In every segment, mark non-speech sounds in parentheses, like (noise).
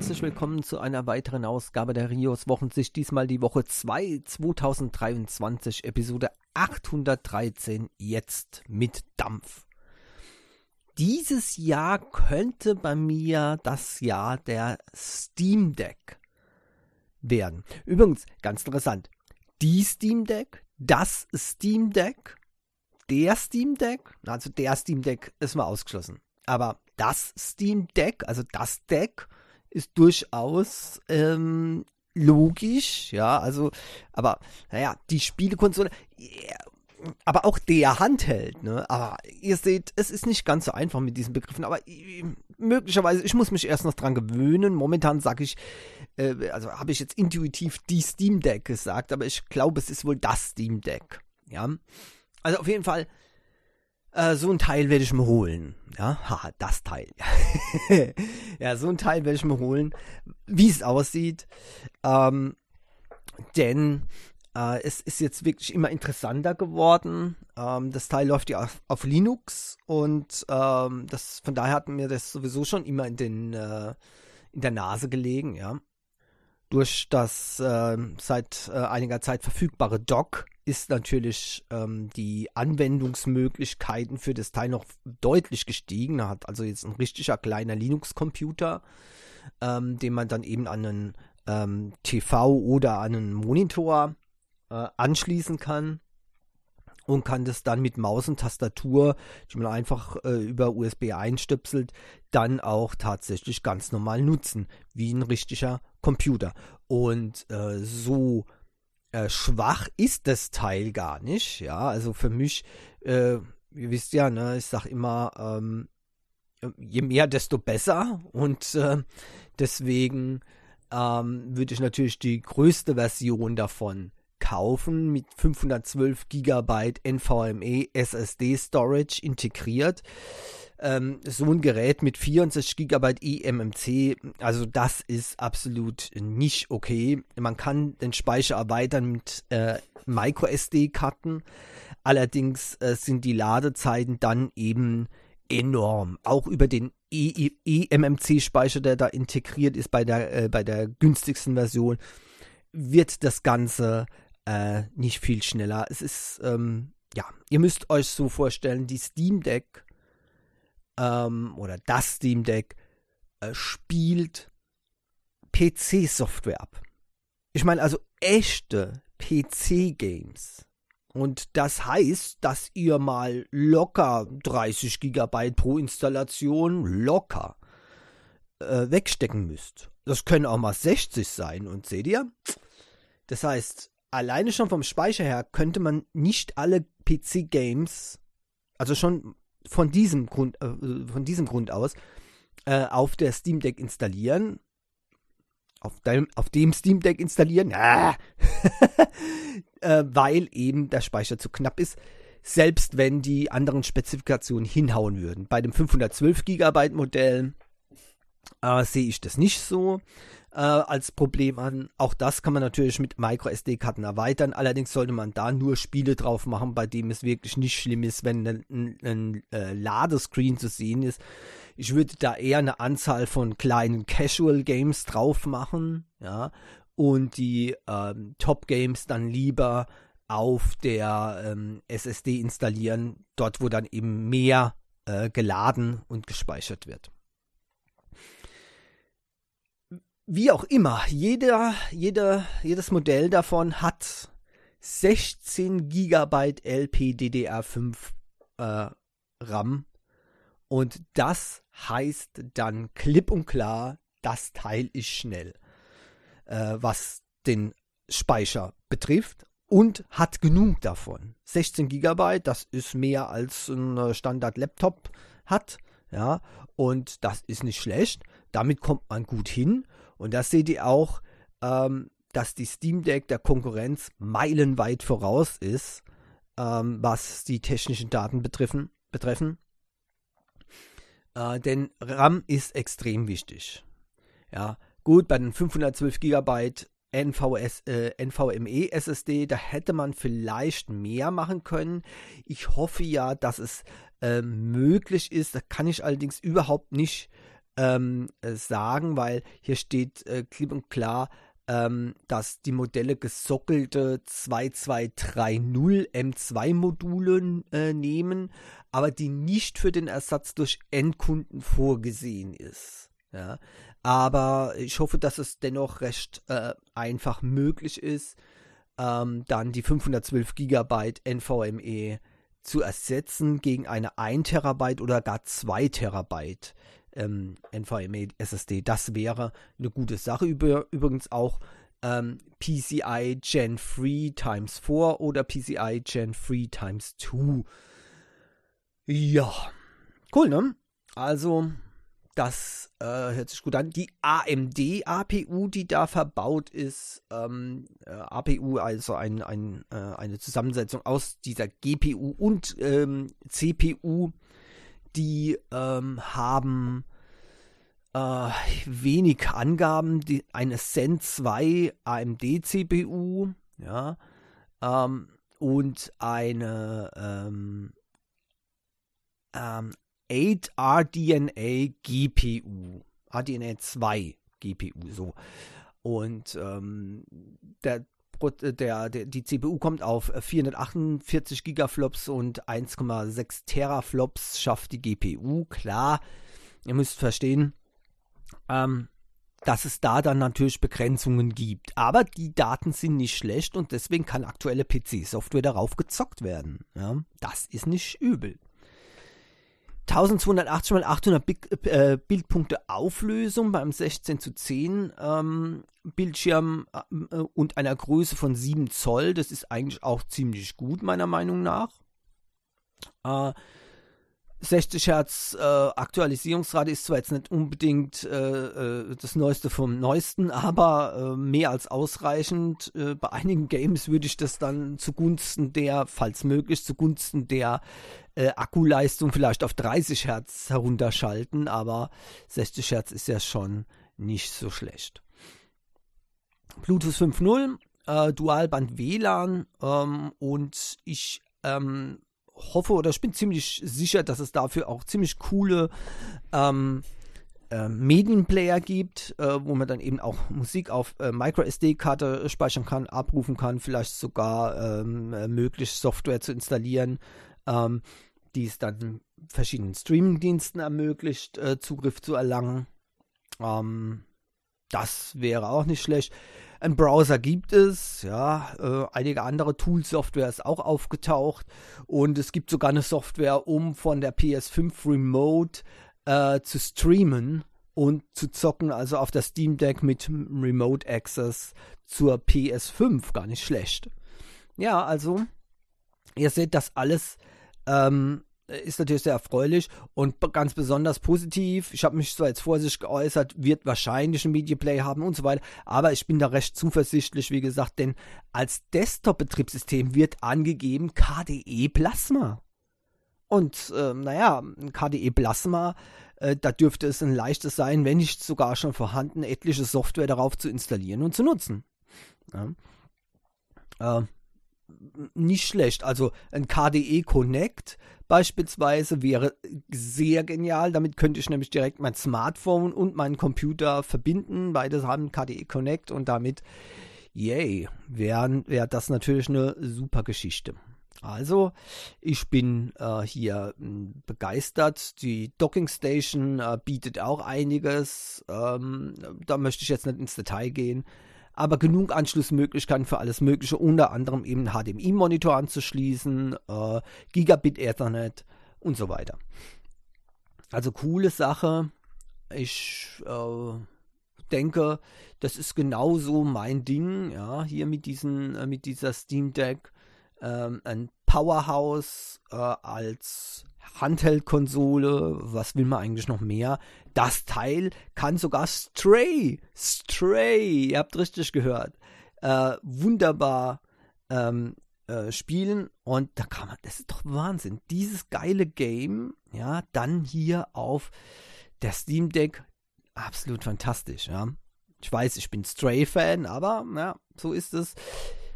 herzlich willkommen zu einer weiteren Ausgabe der Rios Wochensicht. Diesmal die Woche 2 2023, Episode 813, jetzt mit Dampf. Dieses Jahr könnte bei mir das Jahr der Steam Deck werden. Übrigens, ganz interessant, die Steam Deck, das Steam Deck, der Steam Deck, also der Steam Deck ist mal ausgeschlossen. Aber das Steam Deck, also das Deck, ist durchaus ähm, logisch, ja, also, aber naja, die Spielekonsole, yeah, aber auch der Handheld, ne? Aber ihr seht, es ist nicht ganz so einfach mit diesen Begriffen, aber äh, möglicherweise, ich muss mich erst noch dran gewöhnen. Momentan sage ich, äh, also habe ich jetzt intuitiv die Steam Deck gesagt, aber ich glaube, es ist wohl das Steam Deck, ja. Also auf jeden Fall, äh, so ein Teil werde ich mir holen. Ja, haha, das Teil. (laughs) ja, so ein Teil werde ich mir holen, wie es aussieht. Ähm, denn äh, es ist jetzt wirklich immer interessanter geworden. Ähm, das Teil läuft ja auf, auf Linux und ähm, das, von daher hat mir das sowieso schon immer in, den, äh, in der Nase gelegen, ja. Durch das äh, seit äh, einiger Zeit verfügbare Dock ist natürlich ähm, die Anwendungsmöglichkeiten für das Teil noch deutlich gestiegen. Er hat also jetzt ein richtiger kleiner Linux-Computer, ähm, den man dann eben an einen ähm, TV oder an einen Monitor äh, anschließen kann und kann das dann mit Maus und Tastatur, die man einfach äh, über USB einstöpselt, dann auch tatsächlich ganz normal nutzen, wie ein richtiger Computer. Und äh, so äh, schwach ist das Teil gar nicht. Ja, also für mich, äh, ihr wisst ja, ne, ich sag immer, ähm, je mehr, desto besser. Und äh, deswegen ähm, würde ich natürlich die größte Version davon kaufen mit 512 GB NVMe SSD Storage integriert ähm, so ein Gerät mit 64 GB eMMC, also das ist absolut nicht okay. Man kann den Speicher erweitern mit äh, MicroSD-Karten, allerdings äh, sind die Ladezeiten dann eben enorm. Auch über den eMMC-Speicher, der da integriert ist bei der, äh, bei der günstigsten Version, wird das Ganze äh, nicht viel schneller. Es ist, ähm, ja, ihr müsst euch so vorstellen, die Steam Deck ähm, oder das Steam Deck äh, spielt PC-Software ab. Ich meine also echte PC-Games. Und das heißt, dass ihr mal locker 30 GB pro Installation locker äh, wegstecken müsst. Das können auch mal 60 sein. Und seht ihr? Das heißt, alleine schon vom Speicher her könnte man nicht alle PC-Games, also schon von diesem Grund, äh, von diesem Grund aus äh, auf der Steam Deck installieren. Auf dem, auf dem Steam Deck installieren, ah! (laughs) äh, weil eben der Speicher zu knapp ist, selbst wenn die anderen Spezifikationen hinhauen würden. Bei dem 512 GB Modell äh, sehe ich das nicht so äh, als Problem an. Auch das kann man natürlich mit MicroSD-Karten erweitern. Allerdings sollte man da nur Spiele drauf machen, bei dem es wirklich nicht schlimm ist, wenn ein, ein, ein äh, Ladescreen zu sehen ist. Ich würde da eher eine Anzahl von kleinen Casual Games drauf machen, ja, und die ähm, Top Games dann lieber auf der ähm, SSD installieren, dort wo dann eben mehr äh, geladen und gespeichert wird wie auch immer, jeder, jeder, jedes Modell davon hat 16 GB LPDDR5 äh, RAM. Und das heißt dann klipp und klar, das Teil ist schnell, äh, was den Speicher betrifft und hat genug davon. 16 GB, das ist mehr als ein Standard-Laptop hat, ja, und das ist nicht schlecht. Damit kommt man gut hin und das seht ihr auch, ähm, dass die Steam Deck der Konkurrenz meilenweit voraus ist, ähm, was die technischen Daten betreffen. betreffen. Äh, denn RAM ist extrem wichtig. Ja, gut, bei den 512 GB NVS, äh, NVMe SSD, da hätte man vielleicht mehr machen können. Ich hoffe ja, dass es äh, möglich ist. Das kann ich allerdings überhaupt nicht ähm, äh, sagen, weil hier steht äh, klipp und klar, ähm, dass die Modelle gesockelte 2230 M2-Module äh, nehmen, aber die nicht für den Ersatz durch Endkunden vorgesehen ist. Ja. Aber ich hoffe, dass es dennoch recht äh, einfach möglich ist, ähm, dann die 512 GB NVMe zu ersetzen gegen eine 1 Terabyte oder gar 2 Terabyte ähm, NVMe SSD. Das wäre eine gute Sache. Über, übrigens auch ähm, PCI Gen 3 times 4 oder PCI Gen 3 times 2. Ja, cool, ne? Also, das äh, hört sich gut an. Die AMD APU, die da verbaut ist, ähm, äh, APU, also ein, ein, äh, eine Zusammensetzung aus dieser GPU und ähm, CPU, die ähm, haben äh, wenig Angaben. Die, eine Zen 2 AMD CPU, ja, ähm, und eine ähm, ähm, 8 RDNA GPU, RDNA 2 GPU, so. Und ähm, der der, der, die CPU kommt auf 448 Gigaflops und 1,6 Teraflops schafft die GPU. Klar, ihr müsst verstehen, ähm, dass es da dann natürlich Begrenzungen gibt. Aber die Daten sind nicht schlecht und deswegen kann aktuelle PC-Software darauf gezockt werden. Ja, das ist nicht übel. 1280 x 800 Big, äh, Bildpunkte Auflösung beim 16 zu 10 ähm, Bildschirm äh, und einer Größe von 7 Zoll. Das ist eigentlich auch ziemlich gut, meiner Meinung nach. Äh, 60 Hertz äh, Aktualisierungsrate ist zwar jetzt nicht unbedingt äh, äh, das Neueste vom Neuesten, aber äh, mehr als ausreichend. Äh, bei einigen Games würde ich das dann zugunsten der, falls möglich, zugunsten der äh, Akkuleistung vielleicht auf 30 Hertz herunterschalten, aber 60 Hertz ist ja schon nicht so schlecht. Bluetooth 5.0, äh, Dualband WLAN ähm, und ich ähm, hoffe oder ich bin ziemlich sicher, dass es dafür auch ziemlich coole ähm, äh, Medienplayer gibt, äh, wo man dann eben auch Musik auf äh, MicroSD-Karte speichern kann, abrufen kann, vielleicht sogar ähm, äh, möglich Software zu installieren, ähm, die es dann verschiedenen Streaming-Diensten ermöglicht, äh, Zugriff zu erlangen. Ähm, das wäre auch nicht schlecht. Ein Browser gibt es, ja, äh, einige andere Tool-Software ist auch aufgetaucht und es gibt sogar eine Software, um von der PS5 Remote äh, zu streamen und zu zocken, also auf der Steam Deck mit Remote Access zur PS5, gar nicht schlecht. Ja, also ihr seht das alles ähm, ist natürlich sehr erfreulich und ganz besonders positiv. Ich habe mich zwar jetzt vorsichtig geäußert, wird wahrscheinlich ein Media Play haben und so weiter, aber ich bin da recht zuversichtlich, wie gesagt, denn als Desktop-Betriebssystem wird angegeben KDE Plasma. Und äh, naja, KDE Plasma, äh, da dürfte es ein leichtes sein, wenn nicht sogar schon vorhanden, etliche Software darauf zu installieren und zu nutzen. Ja. Äh, nicht schlecht. Also ein KDE Connect beispielsweise wäre sehr genial. Damit könnte ich nämlich direkt mein Smartphone und meinen Computer verbinden. Beide haben KDE Connect und damit, yay, wäre wär das natürlich eine super Geschichte. Also, ich bin äh, hier hm, begeistert. Die Docking Station äh, bietet auch einiges. Ähm, da möchte ich jetzt nicht ins Detail gehen aber genug Anschlussmöglichkeiten für alles Mögliche, unter anderem eben HDMI-Monitor anzuschließen, äh, Gigabit Ethernet und so weiter. Also coole Sache. Ich äh, denke, das ist genauso mein Ding, ja, hier mit diesen, äh, mit dieser Steam Deck. Ähm, ein Powerhouse äh, als Handheld-Konsole, was will man eigentlich noch mehr? Das Teil kann sogar Stray, Stray, ihr habt richtig gehört, äh, wunderbar ähm, äh, spielen und da kann man, das ist doch Wahnsinn, dieses geile Game, ja, dann hier auf der Steam Deck, absolut fantastisch, ja. Ich weiß, ich bin Stray-Fan, aber ja, so ist es.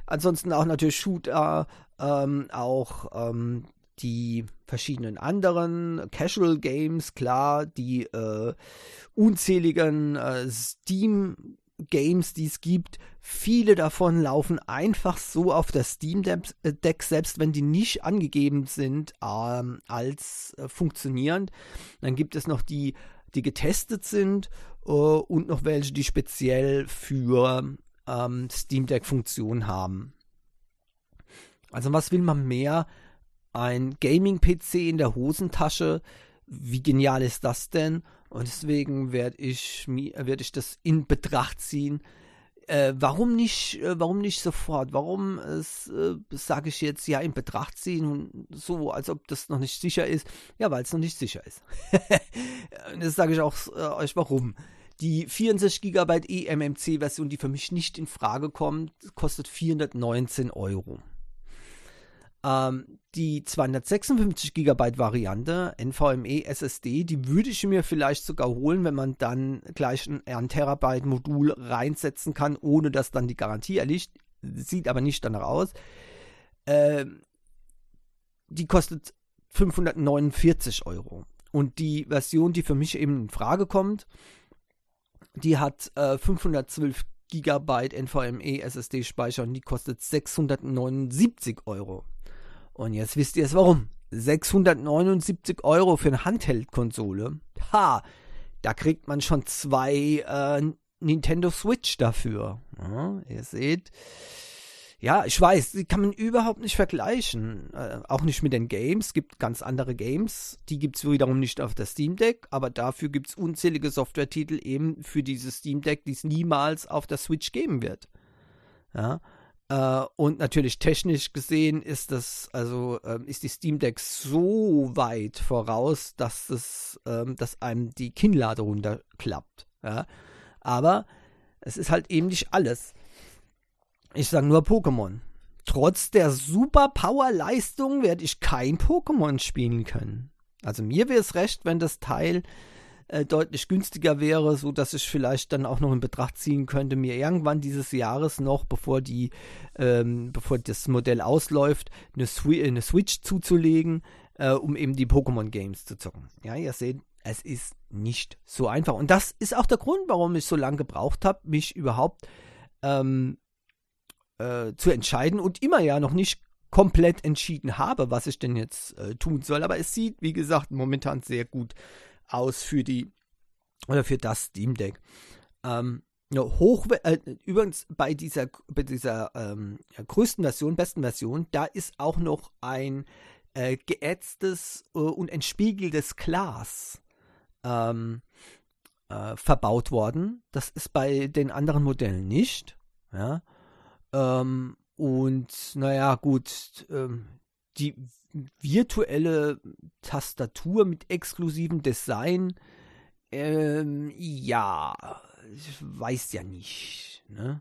Ansonsten auch natürlich Shooter, ähm, auch ähm, die verschiedenen anderen Casual Games, klar, die äh, unzähligen äh, Steam Games, die es gibt, viele davon laufen einfach so auf der Steam Deck, selbst wenn die nicht angegeben sind ähm, als äh, funktionierend. Dann gibt es noch die, die getestet sind äh, und noch welche, die speziell für ähm, Steam Deck Funktion haben. Also was will man mehr? Ein Gaming-PC in der Hosentasche. Wie genial ist das denn? Und deswegen werde ich, werd ich das in Betracht ziehen. Äh, warum nicht, äh, warum nicht sofort? Warum äh, sage ich jetzt ja in Betracht ziehen so, als ob das noch nicht sicher ist? Ja, weil es noch nicht sicher ist. (laughs) das sage ich auch äh, euch warum. Die 64 GB eMMC Version, die für mich nicht in Frage kommt, kostet 419 Euro. Ähm, die 256 GB Variante NVMe SSD, die würde ich mir vielleicht sogar holen, wenn man dann gleich ein 1 Terabyte Modul reinsetzen kann, ohne dass dann die Garantie erliegt. Sieht aber nicht danach aus. Ähm, die kostet 549 Euro. Und die Version, die für mich eben in Frage kommt, die hat äh, 512 GB NVMe SSD Speicher und die kostet 679 Euro. Und jetzt wisst ihr es warum. 679 Euro für eine Handheld-Konsole. Ha, da kriegt man schon zwei äh, Nintendo Switch dafür. Ja, ihr seht. Ja, ich weiß, die kann man überhaupt nicht vergleichen. Äh, auch nicht mit den Games. Es gibt ganz andere Games. Die gibt es wiederum nicht auf der Steam Deck, aber dafür gibt es unzählige Software-Titel eben für dieses Steam Deck, die es niemals auf der Switch geben wird. Ja. Äh, und natürlich technisch gesehen ist das, also äh, ist die Steam Deck so weit voraus, dass es, äh, dass einem die Kinnlade runterklappt. Ja? Aber es ist halt eben nicht alles. Ich sage nur Pokémon. Trotz der super Power-Leistung werde ich kein Pokémon spielen können. Also mir wäre es recht, wenn das Teil äh, deutlich günstiger wäre, so dass ich vielleicht dann auch noch in Betracht ziehen könnte, mir irgendwann dieses Jahres noch, bevor die, ähm, bevor das Modell ausläuft, eine, Swi eine Switch zuzulegen, äh, um eben die Pokémon Games zu zocken. Ja, ihr seht, es ist nicht so einfach. Und das ist auch der Grund, warum ich so lange gebraucht habe, mich überhaupt ähm, äh, zu entscheiden und immer ja noch nicht komplett entschieden habe, was ich denn jetzt äh, tun soll. Aber es sieht, wie gesagt, momentan sehr gut aus für die oder für das Steam Deck. Ähm, ja, hoch, äh, übrigens bei dieser, bei dieser ähm, größten Version, besten Version, da ist auch noch ein äh, geätztes äh, und entspiegeltes Glas ähm, äh, verbaut worden. Das ist bei den anderen Modellen nicht. Ja. Ähm, und naja, gut, ähm, die virtuelle Tastatur mit exklusivem Design, ähm, ja, ich weiß ja nicht, ne?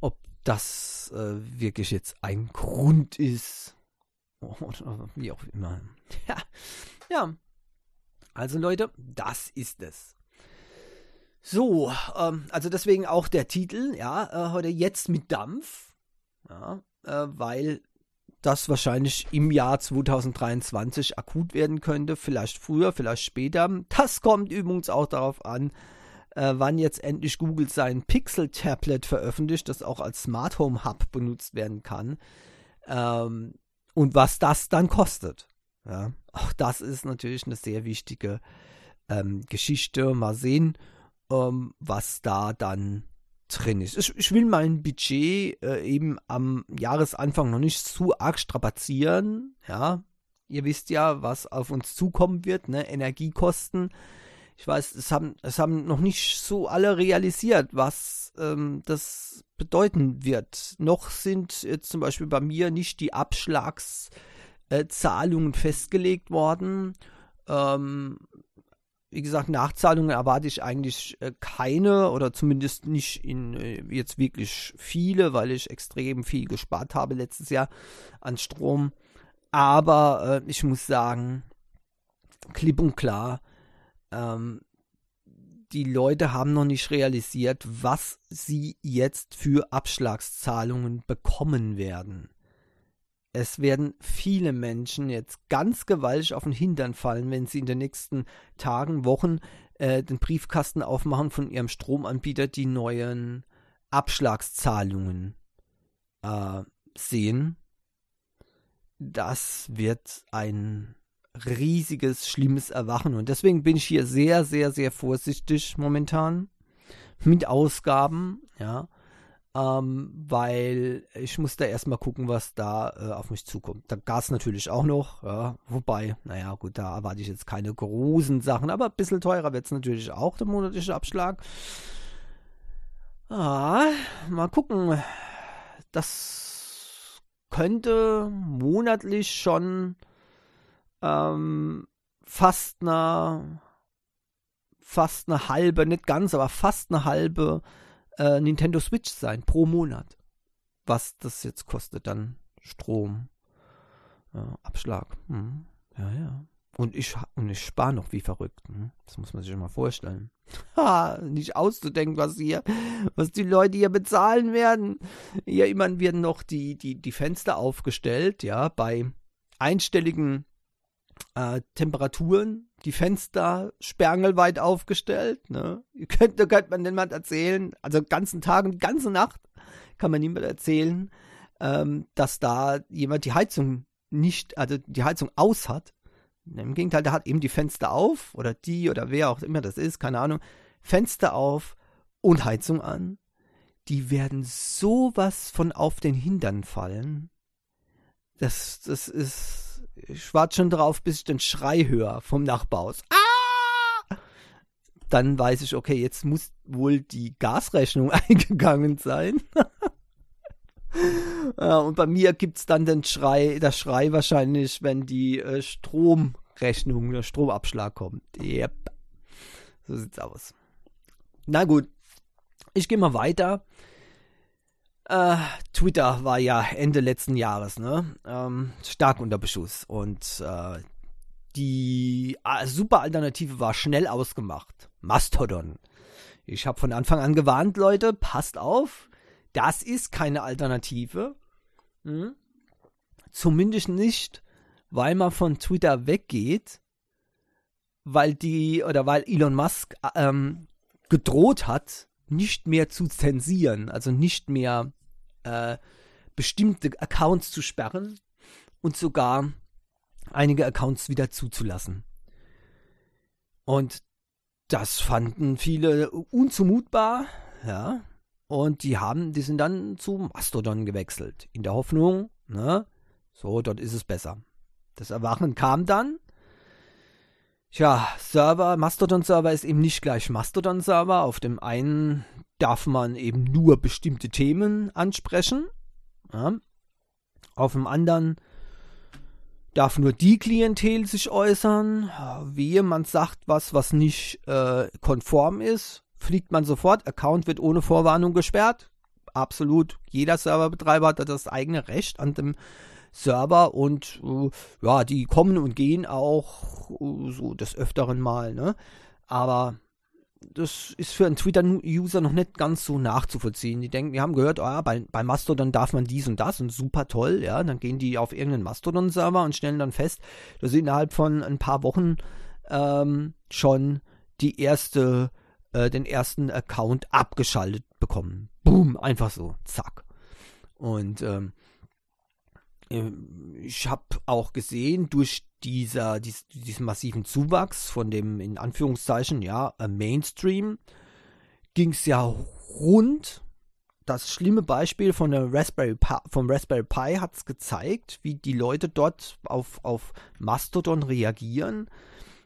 ob das äh, wirklich jetzt ein Grund ist (laughs) oder wie auch immer. (laughs) Ja, ja. Also Leute, das ist es. So, ähm, also deswegen auch der Titel, ja, äh, heute jetzt mit Dampf, ja, äh, weil das wahrscheinlich im Jahr 2023 akut werden könnte, vielleicht früher, vielleicht später. Das kommt übrigens auch darauf an, äh, wann jetzt endlich Google sein Pixel Tablet veröffentlicht, das auch als Smart Home Hub benutzt werden kann. Ähm, und was das dann kostet. Ja, auch das ist natürlich eine sehr wichtige ähm, Geschichte. Mal sehen, ähm, was da dann drin ist. Ich, ich will mein Budget äh, eben am Jahresanfang noch nicht zu arg strapazieren. Ja, ihr wisst ja, was auf uns zukommen wird, ne? Energiekosten. Ich weiß, es haben, es haben noch nicht so alle realisiert, was ähm, das bedeuten wird. Noch sind jetzt zum Beispiel bei mir nicht die Abschlagszahlungen äh, festgelegt worden. Ähm, wie gesagt, Nachzahlungen erwarte ich eigentlich äh, keine oder zumindest nicht in äh, jetzt wirklich viele, weil ich extrem viel gespart habe letztes Jahr an Strom. Aber äh, ich muss sagen, klipp und klar, ähm, die Leute haben noch nicht realisiert, was sie jetzt für Abschlagszahlungen bekommen werden. Es werden viele Menschen jetzt ganz gewaltig auf den Hintern fallen, wenn sie in den nächsten Tagen, Wochen äh, den Briefkasten aufmachen von ihrem Stromanbieter, die neuen Abschlagszahlungen äh, sehen. Das wird ein riesiges, schlimmes Erwachen. Und deswegen bin ich hier sehr, sehr, sehr vorsichtig momentan mit Ausgaben, ja ähm, weil ich muss da erstmal gucken, was da äh, auf mich zukommt. Da Gas natürlich auch noch, ja, wobei, naja, gut, da erwarte ich jetzt keine großen Sachen, aber ein bisschen teurer wird es natürlich auch, der monatliche Abschlag. Ah, mal gucken. Das könnte monatlich schon ähm, fast eine fast eine halbe, nicht ganz, aber fast eine halbe äh, Nintendo Switch sein pro Monat. Was das jetzt kostet, dann Strom, äh, Abschlag. Hm. Ja, ja. Und ich, und ich spare noch wie verrückt. Hm? Das muss man sich mal vorstellen. (laughs) Ha, nicht auszudenken, was hier, was die Leute hier bezahlen werden. Hier immerhin werden noch die, die, die Fenster aufgestellt, ja, bei einstelligen äh, Temperaturen, die Fenster sperrangelweit aufgestellt. Ne? Könnt, da könnte man niemand erzählen, also ganzen Tag und ganze Nacht kann man niemand erzählen, ähm, dass da jemand die Heizung nicht, also die Heizung aus hat. Im Gegenteil, der hat eben die Fenster auf oder die oder wer auch immer das ist, keine Ahnung, Fenster auf und Heizung an. Die werden sowas von auf den Hintern fallen. Das, das ist ich warte schon drauf, bis ich den Schrei höre vom Nachbarhaus. Ah! Dann weiß ich, okay, jetzt muss wohl die Gasrechnung (laughs) eingegangen sein. (laughs) und bei mir gibt es dann den Schrei, der Schrei wahrscheinlich, wenn die äh, Stromrechnung, der Stromabschlag kommt. Yep. So sieht's aus. Na gut, ich gehe mal weiter. Äh, Twitter war ja Ende letzten Jahres, ne? Ähm, stark unter Beschuss. Und äh, die äh, super Alternative war schnell ausgemacht. Mastodon. Ich habe von Anfang an gewarnt, Leute, passt auf. Das ist keine Alternative. Hm? Zumindest nicht, weil man von Twitter weggeht, weil die oder weil Elon Musk ähm, gedroht hat, nicht mehr zu zensieren, also nicht mehr äh, bestimmte Accounts zu sperren und sogar einige Accounts wieder zuzulassen. Und das fanden viele unzumutbar, ja. Und die haben, die sind dann zu Mastodon gewechselt. In der Hoffnung, ne, so, dort ist es besser. Das Erwachen kam dann. Tja, Server, Mastodon-Server ist eben nicht gleich Mastodon-Server. Auf dem einen darf man eben nur bestimmte Themen ansprechen. Ja. Auf dem anderen darf nur die Klientel sich äußern. Wie man sagt was, was nicht äh, konform ist, fliegt man sofort. Account wird ohne Vorwarnung gesperrt. Absolut. Jeder Serverbetreiber hat das eigene Recht an dem Server und äh, ja, die kommen und gehen auch äh, so des Öfteren mal. Ne? Aber das ist für einen Twitter-User noch nicht ganz so nachzuvollziehen. Die denken, wir haben gehört, oh, bei, bei Mastodon darf man dies und das und super toll, ja. Dann gehen die auf irgendeinen Mastodon-Server und stellen dann fest, dass sie innerhalb von ein paar Wochen ähm, schon die erste, äh, den ersten Account abgeschaltet bekommen. Boom, einfach so, zack. Und ähm, ähm, ich habe auch gesehen, durch dieser, dies, diesen massiven Zuwachs von dem, in Anführungszeichen, ja, äh, Mainstream, ging es ja rund. Das schlimme Beispiel von der Raspberry Pi, vom Raspberry Pi hat es gezeigt, wie die Leute dort auf, auf Mastodon reagieren.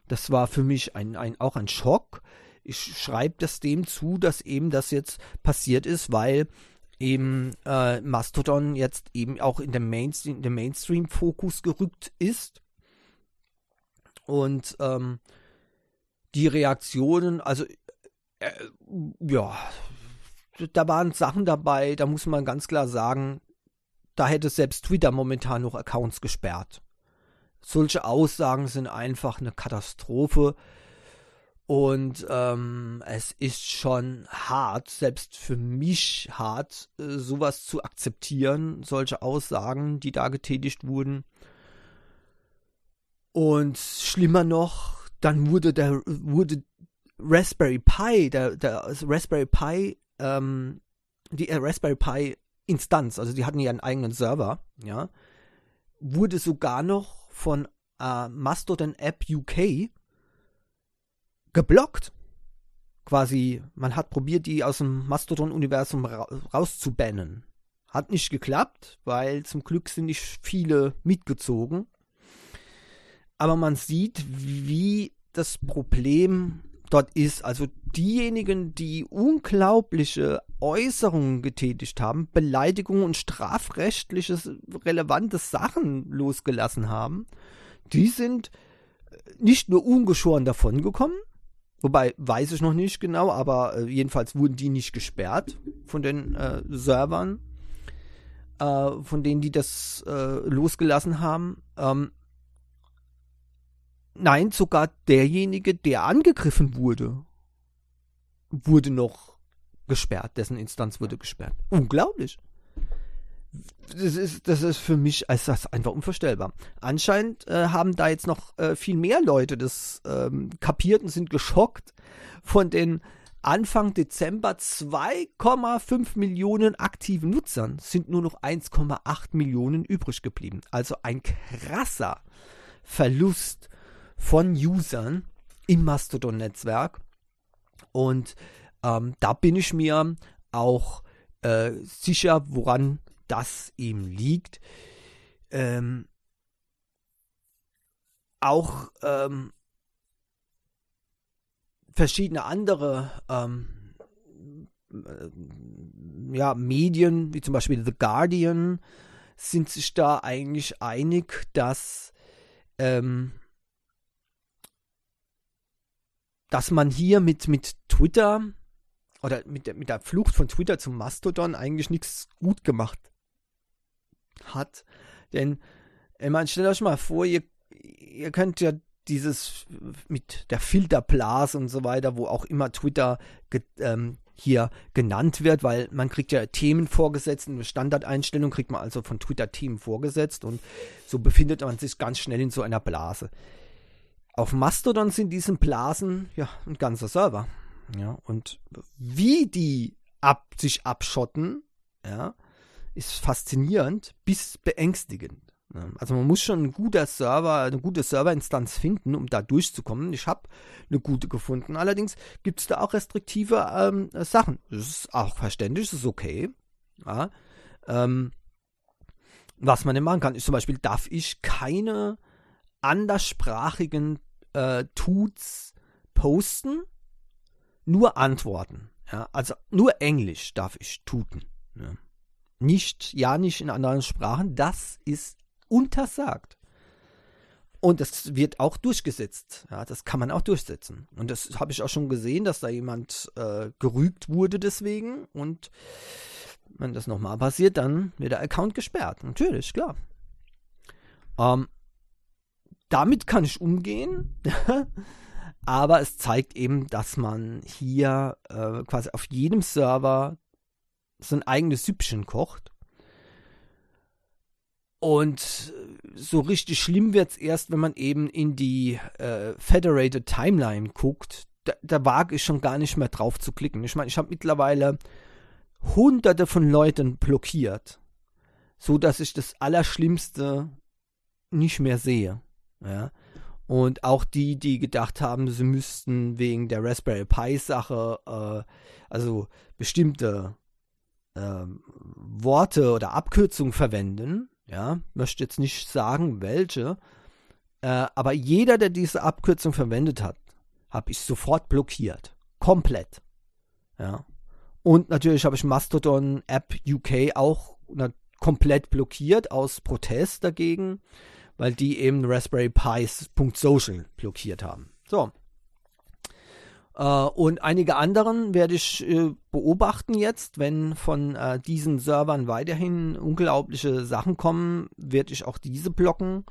Das war für mich ein, ein, auch ein Schock. Ich schreibe das dem zu, dass eben das jetzt passiert ist, weil eben äh, Mastodon jetzt eben auch in den Mainstream, Mainstream-Fokus gerückt ist. Und ähm, die Reaktionen, also äh, ja, da waren Sachen dabei, da muss man ganz klar sagen, da hätte selbst Twitter momentan noch Accounts gesperrt. Solche Aussagen sind einfach eine Katastrophe. Und ähm, es ist schon hart, selbst für mich hart, äh, sowas zu akzeptieren, solche Aussagen, die da getätigt wurden. Und schlimmer noch, dann wurde der wurde Raspberry Pi, der, der Raspberry Pi, ähm, die äh, Raspberry Pi Instanz, also die hatten ja einen eigenen Server, ja, wurde sogar noch von äh, Mastodon App UK geblockt. Quasi, man hat probiert, die aus dem Mastodon-Universum ra rauszubannen. Hat nicht geklappt, weil zum Glück sind nicht viele mitgezogen. Aber man sieht, wie das Problem dort ist. Also diejenigen, die unglaubliche Äußerungen getätigt haben, Beleidigungen und strafrechtliche relevante Sachen losgelassen haben, die sind nicht nur ungeschoren davongekommen, wobei weiß ich noch nicht genau, aber äh, jedenfalls wurden die nicht gesperrt von den äh, Servern, äh, von denen die das äh, losgelassen haben. Ähm, nein, sogar derjenige, der angegriffen wurde, wurde noch gesperrt, dessen Instanz wurde gesperrt. Unglaublich das ist, das ist für mich ist das einfach unvorstellbar. Anscheinend äh, haben da jetzt noch äh, viel mehr Leute das ähm, kapiert und sind geschockt von den Anfang Dezember 2,5 Millionen aktiven Nutzern sind nur noch 1,8 Millionen übrig geblieben. Also ein krasser Verlust von Usern im Mastodon-Netzwerk. Und ähm, da bin ich mir auch äh, sicher, woran das ihm liegt. Ähm, auch ähm, verschiedene andere ähm, äh, ja, Medien, wie zum Beispiel The Guardian, sind sich da eigentlich einig, dass, ähm, dass man hier mit, mit Twitter oder mit der, mit der Flucht von Twitter zum Mastodon eigentlich nichts gut gemacht hat. Denn, ich meine, stellt euch mal vor, ihr, ihr könnt ja dieses mit der Filterblase und so weiter, wo auch immer Twitter ge, ähm, hier genannt wird, weil man kriegt ja Themen vorgesetzt, eine Standardeinstellung kriegt man also von Twitter Themen vorgesetzt und so befindet man sich ganz schnell in so einer Blase. Auf Mastodon sind diesen Blasen ja ein ganzer Server. Ja, und wie die ab, sich abschotten, ja, ist faszinierend bis beängstigend. Also man muss schon ein guter Server, eine gute Serverinstanz finden, um da durchzukommen. Ich habe eine gute gefunden. Allerdings gibt es da auch restriktive ähm, Sachen. Das ist auch verständlich, das ist okay. Ja. Ähm, was man denn machen kann, ist zum Beispiel, darf ich keine anderssprachigen äh, Tuts posten, nur antworten. Ja. Also nur Englisch darf ich tuten. Ja nicht, ja nicht in anderen Sprachen, das ist untersagt. Und das wird auch durchgesetzt. Ja, das kann man auch durchsetzen. Und das habe ich auch schon gesehen, dass da jemand äh, gerügt wurde deswegen. Und wenn das nochmal passiert, dann wird der Account gesperrt. Natürlich, klar. Ähm, damit kann ich umgehen. (laughs) Aber es zeigt eben, dass man hier äh, quasi auf jedem Server sein eigenes Süppchen kocht. Und so richtig schlimm wird es erst, wenn man eben in die äh, Federated Timeline guckt. Da, da wage ich schon gar nicht mehr drauf zu klicken. Ich meine, ich habe mittlerweile hunderte von Leuten blockiert, so dass ich das Allerschlimmste nicht mehr sehe. Ja. Und auch die, die gedacht haben, sie müssten wegen der Raspberry Pi Sache, äh, also bestimmte ähm, Worte oder Abkürzungen verwenden. Ja, möchte jetzt nicht sagen, welche. Äh, aber jeder, der diese Abkürzung verwendet hat, habe ich sofort blockiert. Komplett. Ja. Und natürlich habe ich Mastodon App UK auch na, komplett blockiert aus Protest dagegen, weil die eben Raspberry Pi.social blockiert haben. So. Äh, und einige anderen werde ich äh, beobachten jetzt, wenn von äh, diesen Servern weiterhin unglaubliche Sachen kommen, werde ich auch diese blocken.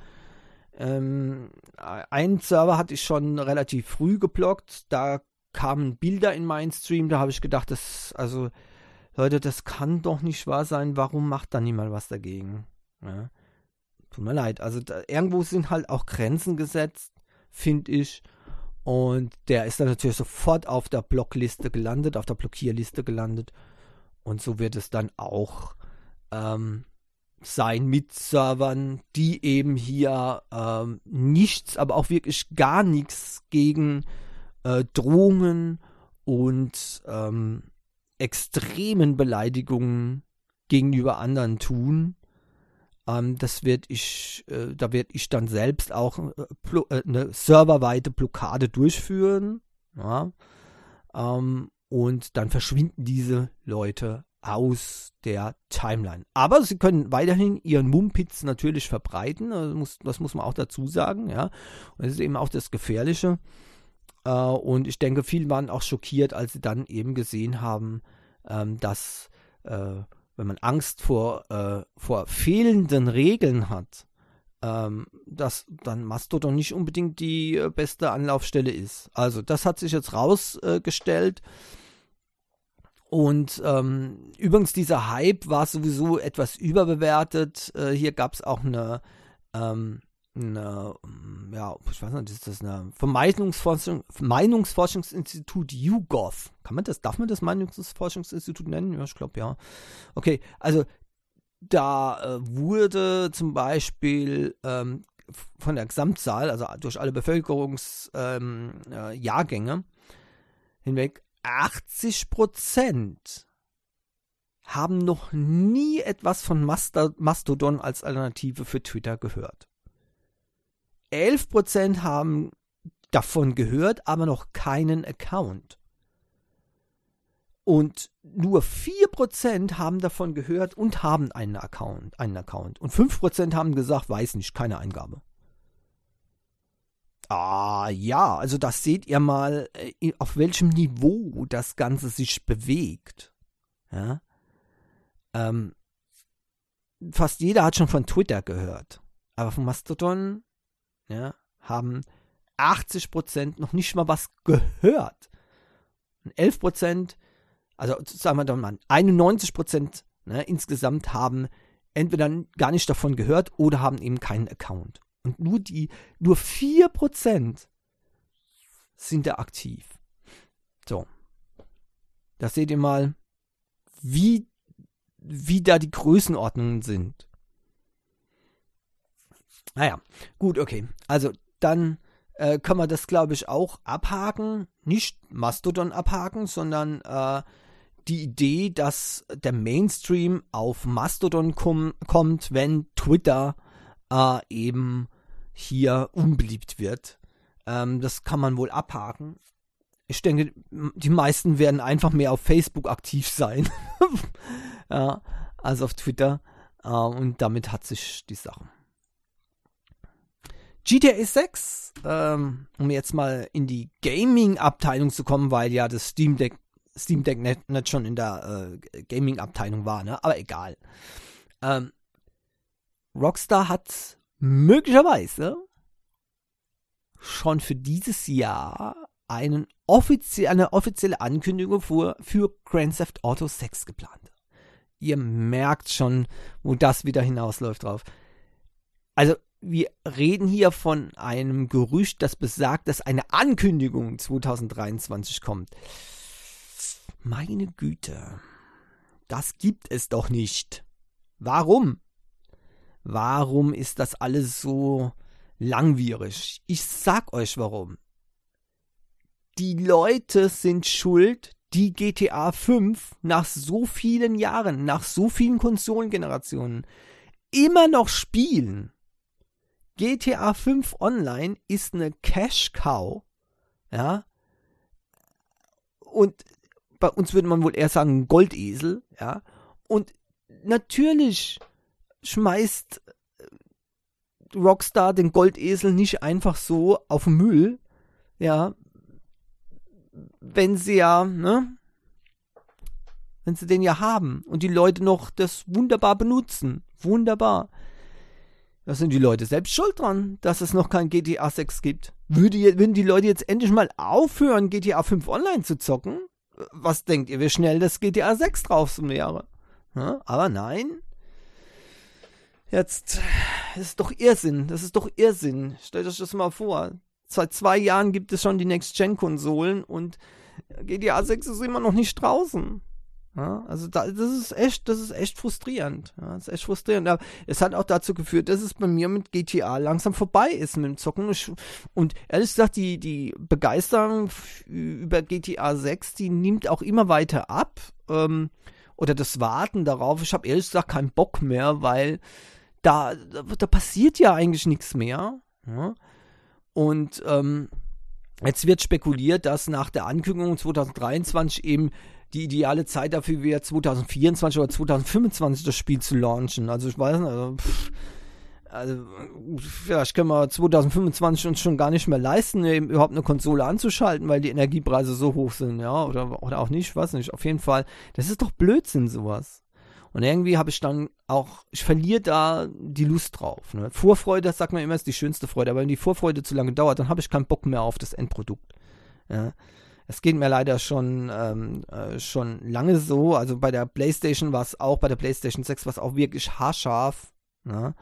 Ähm, einen Server hatte ich schon relativ früh geblockt. Da kamen Bilder in meinen Stream. Da habe ich gedacht, das, also, Leute, das kann doch nicht wahr sein. Warum macht da niemand was dagegen? Ja. Tut mir leid. Also, da, irgendwo sind halt auch Grenzen gesetzt, finde ich. Und der ist dann natürlich sofort auf der Blockliste gelandet, auf der Blockierliste gelandet. Und so wird es dann auch ähm, sein mit Servern, die eben hier ähm, nichts, aber auch wirklich gar nichts gegen äh, Drohungen und ähm, extremen Beleidigungen gegenüber anderen tun. Ähm, das werde ich, äh, da werde ich dann selbst auch äh, äh, eine serverweite Blockade durchführen. Ja? Ähm, und dann verschwinden diese Leute aus der Timeline. Aber sie können weiterhin ihren Mumpitz natürlich verbreiten. Das muss, das muss man auch dazu sagen. Ja? Und das ist eben auch das Gefährliche. Äh, und ich denke, viele waren auch schockiert, als sie dann eben gesehen haben, ähm, dass äh, wenn man Angst vor, äh, vor fehlenden Regeln hat, ähm, dass dann Mastodon nicht unbedingt die äh, beste Anlaufstelle ist. Also das hat sich jetzt rausgestellt. Und ähm, übrigens, dieser Hype war sowieso etwas überbewertet. Äh, hier gab es auch eine ähm, eine, mm, ja, ich weiß nicht, ist das eine vom Meinungsforschung, Meinungsforschungsinstitut YouGov. Kann man das, darf man das Meinungsforschungsinstitut nennen? Ja, ich glaube ja. Okay, also da äh, wurde zum Beispiel ähm, von der Gesamtzahl, also durch alle Bevölkerungsjahrgänge ähm, äh, hinweg, 80 Prozent haben noch nie etwas von Mastodon als Alternative für Twitter gehört. 11% haben davon gehört, aber noch keinen Account. Und nur 4% haben davon gehört und haben einen Account, einen Account. Und 5% haben gesagt, weiß nicht, keine Eingabe. Ah, ja, also das seht ihr mal, äh, auf welchem Niveau das Ganze sich bewegt. Ja? Ähm, fast jeder hat schon von Twitter gehört. Aber von Mastodon ja, haben 80% noch nicht mal was gehört. Und 11%, also sagen wir doch mal, 91% ne, insgesamt haben entweder gar nicht davon gehört oder haben eben keinen Account. Und nur die, nur 4% sind da aktiv. So. Da seht ihr mal, wie, wie da die Größenordnungen sind. Naja, gut, okay. Also dann äh, können wir das, glaube ich, auch abhaken. Nicht Mastodon abhaken, sondern äh, die Idee, dass der Mainstream auf Mastodon kom kommt, wenn Twitter äh, eben hier unbeliebt wird. Ähm, das kann man wohl abhaken. Ich denke, die meisten werden einfach mehr auf Facebook aktiv sein. (laughs) ja, als auf Twitter. Äh, und damit hat sich die Sache. GTA 6, ähm, um jetzt mal in die Gaming-Abteilung zu kommen, weil ja das Steam Deck, Steam Deck nicht, nicht schon in der äh, Gaming-Abteilung war, ne? Aber egal. Ähm, Rockstar hat möglicherweise schon für dieses Jahr einen offizie eine offizielle Ankündigung für, für Grand Theft Auto 6 geplant. Ihr merkt schon, wo das wieder hinausläuft drauf. Also wir reden hier von einem Gerücht, das besagt, dass eine Ankündigung 2023 kommt. Meine Güte, das gibt es doch nicht. Warum? Warum ist das alles so langwierig? Ich sag euch warum. Die Leute sind schuld, die GTA 5 nach so vielen Jahren, nach so vielen Konsolengenerationen immer noch spielen. GTA 5 Online ist eine Cash Cow, ja. Und bei uns würde man wohl eher sagen Goldesel, ja. Und natürlich schmeißt äh, Rockstar den Goldesel nicht einfach so auf den Müll, ja. Wenn sie ja, ne? Wenn sie den ja haben und die Leute noch das wunderbar benutzen. Wunderbar. Da sind die Leute selbst schuld dran, dass es noch kein GTA 6 gibt. Würde, würden die Leute jetzt endlich mal aufhören, GTA 5 online zu zocken? Was denkt ihr, wie schnell das GTA 6 drauf wäre? Ja, aber nein. Jetzt, das ist doch Irrsinn. Das ist doch Irrsinn. Stellt euch das mal vor. Seit zwei Jahren gibt es schon die Next-Gen-Konsolen und GTA 6 ist immer noch nicht draußen. Ja, also da, das ist echt, das ist echt frustrierend. Ja, das ist echt frustrierend. Aber es hat auch dazu geführt, dass es bei mir mit GTA langsam vorbei ist mit dem Zocken. Und ehrlich gesagt, die, die Begeisterung über GTA 6, die nimmt auch immer weiter ab. Ähm, oder das Warten darauf. Ich habe ehrlich gesagt keinen Bock mehr, weil da, da, passiert ja eigentlich nichts mehr. Ja? Und ähm, jetzt wird spekuliert, dass nach der Ankündigung 2023 eben die ideale Zeit dafür wäre, 2024 oder 2025 das Spiel zu launchen. Also ich weiß nicht, also, pff, also vielleicht können wir 2025 uns schon gar nicht mehr leisten, eben überhaupt eine Konsole anzuschalten, weil die Energiepreise so hoch sind, ja, oder, oder auch nicht, weiß nicht. Auf jeden Fall, das ist doch Blödsinn, sowas. Und irgendwie habe ich dann auch, ich verliere da die Lust drauf. Ne? Vorfreude, das sagt man immer, ist die schönste Freude, aber wenn die Vorfreude zu lange dauert, dann habe ich keinen Bock mehr auf das Endprodukt. Ja? Es geht mir leider schon, ähm, äh, schon lange so. Also bei der PlayStation war es auch, bei der PlayStation 6 war es auch wirklich haarscharf. Ne?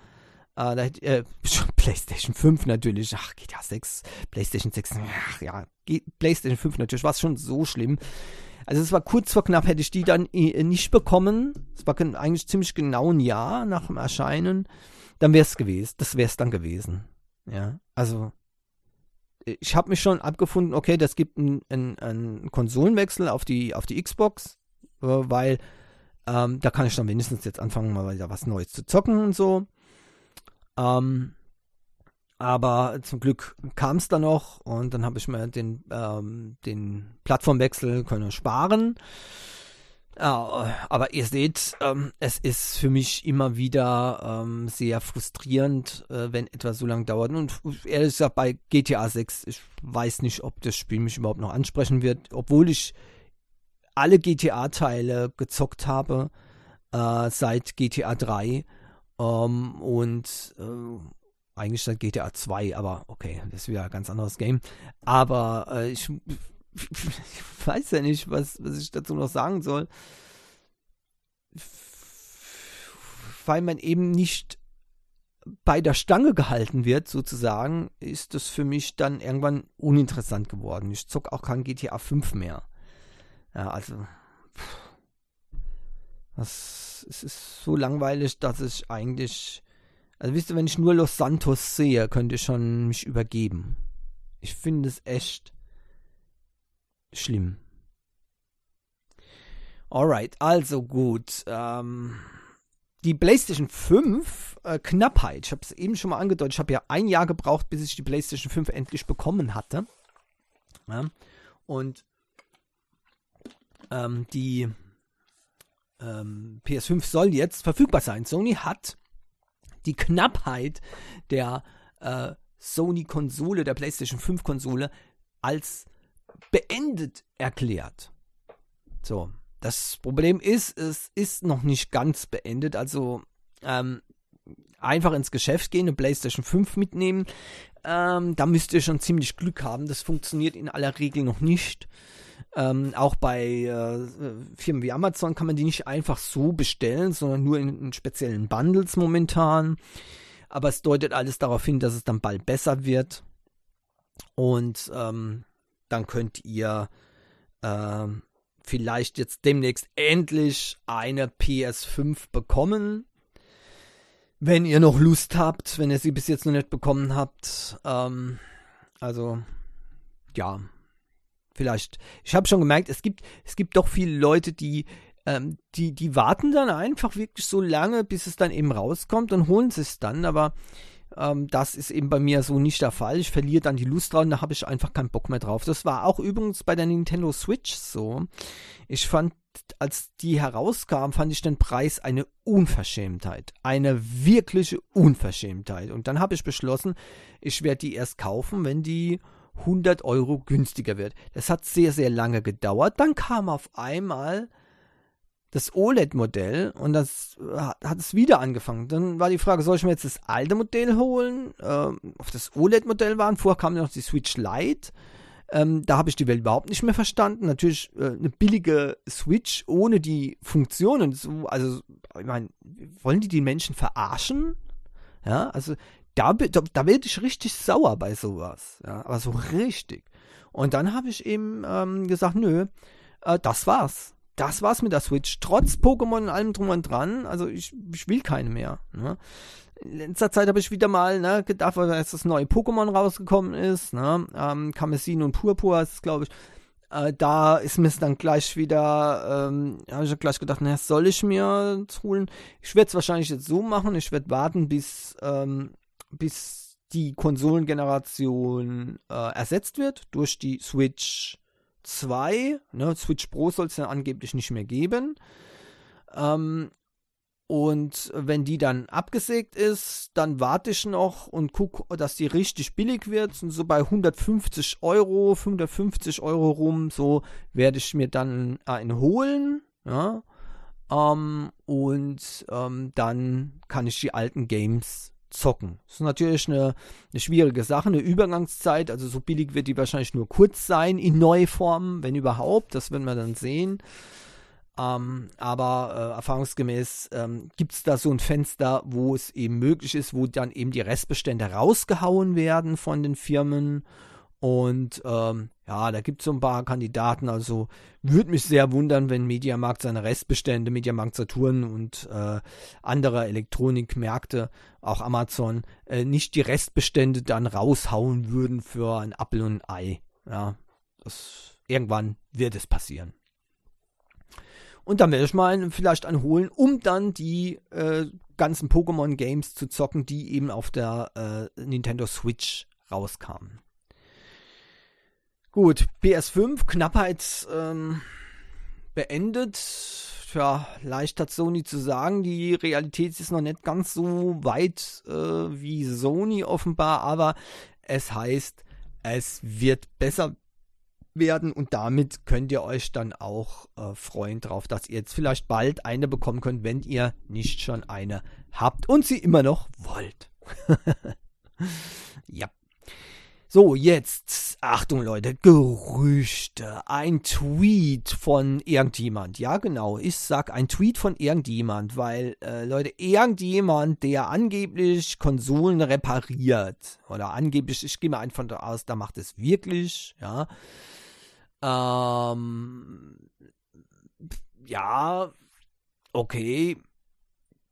Äh, da, äh, (laughs) PlayStation 5 natürlich. Ach, GTA 6, PlayStation 6, ach ja, PlayStation 5 natürlich, war es schon so schlimm. Also es war kurz vor knapp, hätte ich die dann äh, nicht bekommen. Es war eigentlich ziemlich genau ein Jahr nach dem Erscheinen. Dann wäre es gewesen. Das wäre es dann gewesen. Ja, also ich habe mich schon abgefunden, okay, das gibt einen ein Konsolenwechsel auf die, auf die Xbox, äh, weil ähm, da kann ich dann wenigstens jetzt anfangen, mal wieder was Neues zu zocken und so. Ähm, aber zum Glück kam es dann noch und dann habe ich mir den, ähm, den Plattformwechsel können sparen. Ja, aber ihr seht, ähm, es ist für mich immer wieder ähm, sehr frustrierend, äh, wenn etwas so lange dauert. Und ehrlich gesagt, bei GTA 6, ich weiß nicht, ob das Spiel mich überhaupt noch ansprechen wird, obwohl ich alle GTA-Teile gezockt habe äh, seit GTA 3 ähm, und äh, eigentlich seit GTA 2, aber okay, das ist wieder ein ganz anderes Game. Aber äh, ich ich weiß ja nicht, was, was ich dazu noch sagen soll. Weil man eben nicht bei der Stange gehalten wird, sozusagen, ist das für mich dann irgendwann uninteressant geworden. Ich zock auch kein GTA 5 mehr. Ja, also. Das, es ist so langweilig, dass ich eigentlich. Also wisst ihr, wenn ich nur Los Santos sehe, könnte ich schon mich übergeben. Ich finde es echt schlimm. Alright, also gut. Ähm, die PlayStation 5 äh, Knappheit. Ich habe es eben schon mal angedeutet. Ich habe ja ein Jahr gebraucht, bis ich die PlayStation 5 endlich bekommen hatte. Ja, und ähm, die ähm, PS5 soll jetzt verfügbar sein. Sony hat die Knappheit der äh, Sony-Konsole, der PlayStation 5-Konsole, als beendet erklärt. So, das Problem ist, es ist noch nicht ganz beendet. Also ähm, einfach ins Geschäft gehen, eine PlayStation 5 mitnehmen. Ähm, da müsst ihr schon ziemlich Glück haben. Das funktioniert in aller Regel noch nicht. Ähm, auch bei äh, Firmen wie Amazon kann man die nicht einfach so bestellen, sondern nur in, in speziellen Bundles momentan. Aber es deutet alles darauf hin, dass es dann bald besser wird. Und ähm, dann könnt ihr äh, vielleicht jetzt demnächst endlich eine PS5 bekommen. Wenn ihr noch Lust habt, wenn ihr sie bis jetzt noch nicht bekommen habt. Ähm, also, ja. Vielleicht. Ich habe schon gemerkt, es gibt, es gibt doch viele Leute, die, ähm, die, die warten dann einfach wirklich so lange, bis es dann eben rauskommt und holen es dann. Aber ähm, das ist eben bei mir so nicht der Fall. Ich verliere dann die Lust dran, da habe ich einfach keinen Bock mehr drauf. Das war auch übrigens bei der Nintendo Switch so. Ich fand, als die herauskam, fand ich den Preis eine Unverschämtheit. Eine wirkliche Unverschämtheit. Und dann habe ich beschlossen, ich werde die erst kaufen, wenn die 100 Euro günstiger wird. Das hat sehr, sehr lange gedauert. Dann kam auf einmal das OLED-Modell und das hat es wieder angefangen. Dann war die Frage, soll ich mir jetzt das alte Modell holen? Ähm, auf das OLED-Modell waren, vorher kam noch die Switch Lite. Ähm, da habe ich die Welt überhaupt nicht mehr verstanden. Natürlich äh, eine billige Switch ohne die Funktionen. So, also, ich meine, wollen die die Menschen verarschen? Ja, also da, da, da werde ich richtig sauer bei sowas. Ja, aber so richtig. Und dann habe ich eben ähm, gesagt, nö, äh, das war's. Das war's mit der Switch. Trotz Pokémon und allem drum und dran. Also ich, ich will keine mehr. Ne? In letzter Zeit habe ich wieder mal ne, gedacht, jetzt das neue Pokémon rausgekommen ist. Ne? Ähm, Kamezin und Purpur ist es, glaube ich. Äh, da ist mir es dann gleich wieder, ähm, habe ich gleich gedacht, naja, soll ich mir holen? Ich werde es wahrscheinlich jetzt so machen. Ich werde warten, bis, ähm, bis die Konsolengeneration äh, ersetzt wird durch die Switch 2. Ne? Switch Pro soll es ja angeblich nicht mehr geben. Ähm, und wenn die dann abgesägt ist, dann warte ich noch und gucke, dass die richtig billig wird. Und so bei 150 Euro, 150 Euro rum, so werde ich mir dann einen holen. Ja? Ähm, und ähm, dann kann ich die alten Games zocken. Das ist natürlich eine, eine, schwierige Sache, eine Übergangszeit. Also so billig wird die wahrscheinlich nur kurz sein, in neue Formen, wenn überhaupt. Das werden wir dann sehen. Ähm, aber äh, erfahrungsgemäß ähm, gibt es da so ein Fenster, wo es eben möglich ist, wo dann eben die Restbestände rausgehauen werden von den Firmen und ähm, ja, da gibt es so ein paar Kandidaten. Also würde mich sehr wundern, wenn Mediamarkt seine Restbestände, Mediamarkt Saturn und äh, andere Elektronikmärkte, auch Amazon, äh, nicht die Restbestände dann raushauen würden für ein Apfel und ein Ei. Ja, das, irgendwann wird es passieren. Und dann werde ich mal vielleicht anholen, um dann die äh, ganzen Pokémon-Games zu zocken, die eben auf der äh, Nintendo Switch rauskamen. Gut, PS5, Knappheit ähm, beendet. Ja, leicht hat Sony zu sagen. Die Realität ist noch nicht ganz so weit äh, wie Sony offenbar, aber es heißt, es wird besser werden und damit könnt ihr euch dann auch äh, freuen drauf, dass ihr jetzt vielleicht bald eine bekommen könnt, wenn ihr nicht schon eine habt und sie immer noch wollt. (laughs) ja. So, jetzt, Achtung Leute, Gerüchte. Ein Tweet von irgendjemand. Ja, genau, ich sag ein Tweet von irgendjemand, weil, äh, Leute, irgendjemand, der angeblich Konsolen repariert, oder angeblich, ich gehe mal einfach davon aus, da macht es wirklich, ja. Ähm, ja, okay.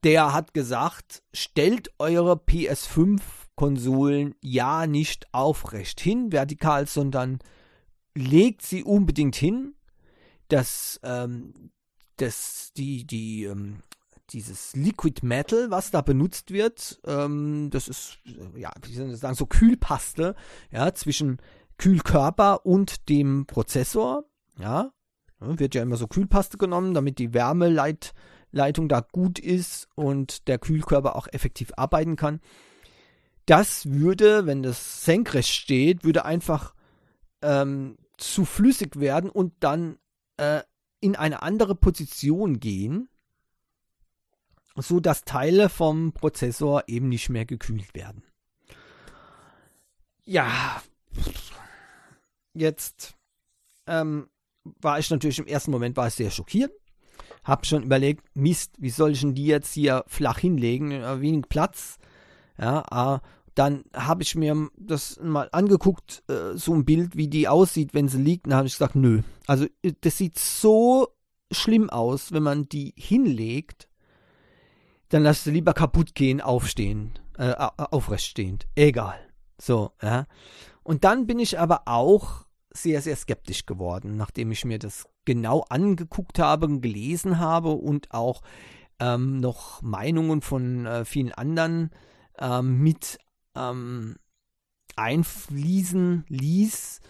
Der hat gesagt, stellt eure PS5 Konsolen ja nicht aufrecht hin, vertikal, sondern legt sie unbedingt hin, dass, ähm, dass die, die, ähm, dieses Liquid Metal, was da benutzt wird, ähm, das ist, ja, wie soll ich sagen, so Kühlpaste, ja, zwischen Kühlkörper und dem Prozessor, ja, wird ja immer so Kühlpaste genommen, damit die Wärmeleitung da gut ist und der Kühlkörper auch effektiv arbeiten kann das würde, wenn das senkrecht steht, würde einfach ähm, zu flüssig werden und dann äh, in eine andere Position gehen, so dass Teile vom Prozessor eben nicht mehr gekühlt werden. Ja, jetzt ähm, war ich natürlich im ersten Moment war ich sehr schockiert. Hab schon überlegt, Mist, wie soll ich denn die jetzt hier flach hinlegen? Wenig Platz. Ja, dann habe ich mir das mal angeguckt, äh, so ein Bild, wie die aussieht, wenn sie liegt. Dann habe ich gesagt, nö. Also äh, das sieht so schlimm aus, wenn man die hinlegt. Dann lass sie lieber kaputt gehen, aufstehen, äh, aufrechtstehend. Egal. So, ja. Und dann bin ich aber auch sehr, sehr skeptisch geworden, nachdem ich mir das genau angeguckt habe, gelesen habe und auch ähm, noch Meinungen von äh, vielen anderen ähm, mit ähm, einfließen ließ.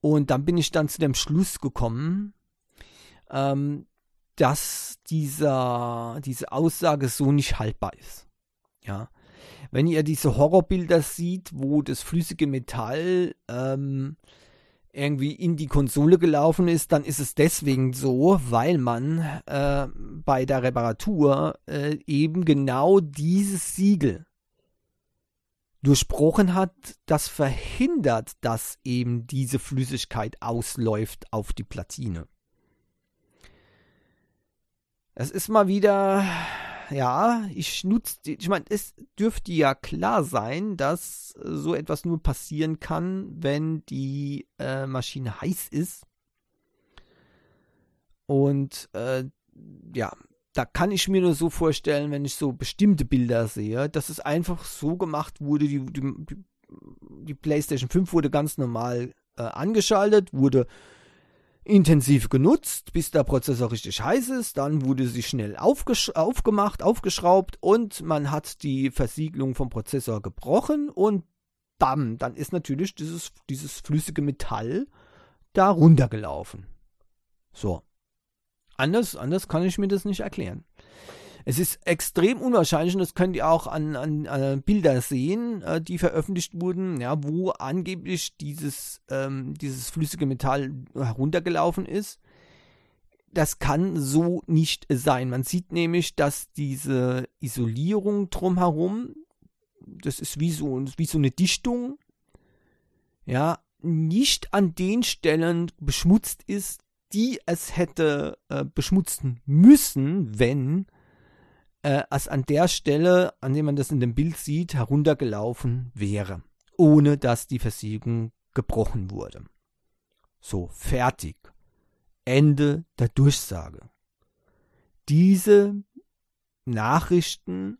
Und dann bin ich dann zu dem Schluss gekommen, ähm, dass dieser, diese Aussage so nicht haltbar ist. Ja. Wenn ihr diese Horrorbilder seht, wo das flüssige Metall ähm, irgendwie in die Konsole gelaufen ist, dann ist es deswegen so, weil man äh, bei der Reparatur äh, eben genau dieses Siegel durchbrochen hat, das verhindert, dass eben diese Flüssigkeit ausläuft auf die Platine. Es ist mal wieder, ja, ich nutze, ich meine, es dürfte ja klar sein, dass so etwas nur passieren kann, wenn die äh, Maschine heiß ist. Und äh, ja, da kann ich mir nur so vorstellen, wenn ich so bestimmte Bilder sehe, dass es einfach so gemacht wurde, die, die, die PlayStation 5 wurde ganz normal äh, angeschaltet, wurde intensiv genutzt, bis der Prozessor richtig heiß ist. Dann wurde sie schnell aufgemacht, aufgeschraubt und man hat die Versiegelung vom Prozessor gebrochen und bam, dann ist natürlich dieses, dieses flüssige Metall da runtergelaufen. So. Anders, anders kann ich mir das nicht erklären. Es ist extrem unwahrscheinlich und das könnt ihr auch an, an, an Bilder sehen, äh, die veröffentlicht wurden, ja, wo angeblich dieses, ähm, dieses flüssige Metall heruntergelaufen ist. Das kann so nicht sein. Man sieht nämlich, dass diese Isolierung drumherum, das ist wie so, wie so eine Dichtung, ja, nicht an den Stellen beschmutzt ist, die es hätte äh, beschmutzen müssen, wenn äh, es an der Stelle, an der man das in dem Bild sieht, heruntergelaufen wäre, ohne dass die Versiegelung gebrochen wurde. So, fertig. Ende der Durchsage. Diese Nachrichten,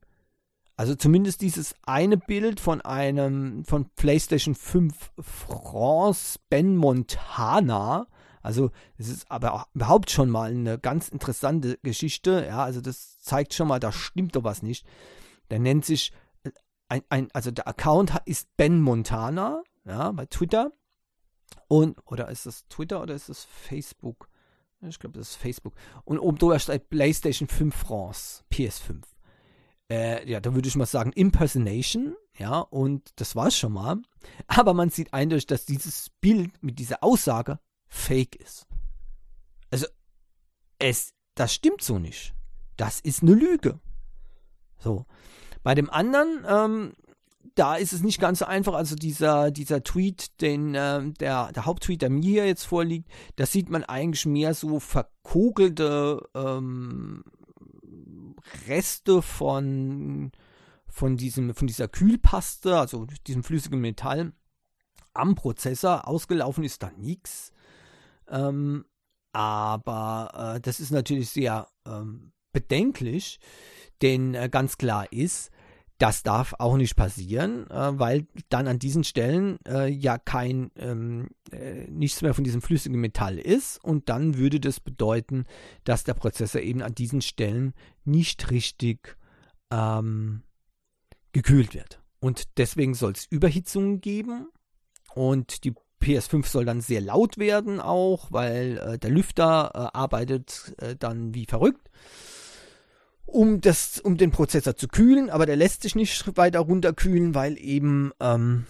also zumindest dieses eine Bild von einem, von PlayStation 5 France Ben Montana, also es ist aber auch überhaupt schon mal eine ganz interessante Geschichte. Ja, also das zeigt schon mal, da stimmt doch was nicht. Der nennt sich äh, ein, ein also der Account ist Ben Montana, ja, bei Twitter. Und, oder ist das Twitter oder ist das Facebook? Ich glaube, das ist Facebook. Und oben drüber steht PlayStation 5 France, PS5. Äh, ja, da würde ich mal sagen Impersonation, ja, und das war es schon mal. Aber man sieht eindeutig, dass dieses Bild mit dieser Aussage fake ist. Also, es, das stimmt so nicht. Das ist eine Lüge. So. Bei dem anderen, ähm, da ist es nicht ganz so einfach. Also dieser, dieser Tweet, den, äh, der, der Haupttweet, der mir hier jetzt vorliegt, da sieht man eigentlich mehr so verkogelte ähm, Reste von, von, diesem, von dieser Kühlpaste, also diesem flüssigen Metall am Prozessor. Ausgelaufen ist da nichts. Ähm, aber äh, das ist natürlich sehr ähm, bedenklich, denn äh, ganz klar ist, das darf auch nicht passieren, äh, weil dann an diesen Stellen äh, ja kein ähm, äh, nichts mehr von diesem flüssigen Metall ist und dann würde das bedeuten, dass der Prozessor eben an diesen Stellen nicht richtig ähm, gekühlt wird. Und deswegen soll es Überhitzungen geben und die PS5 soll dann sehr laut werden auch, weil äh, der Lüfter äh, arbeitet äh, dann wie verrückt, um, das, um den Prozessor zu kühlen, aber der lässt sich nicht weiter runterkühlen, weil eben ähm,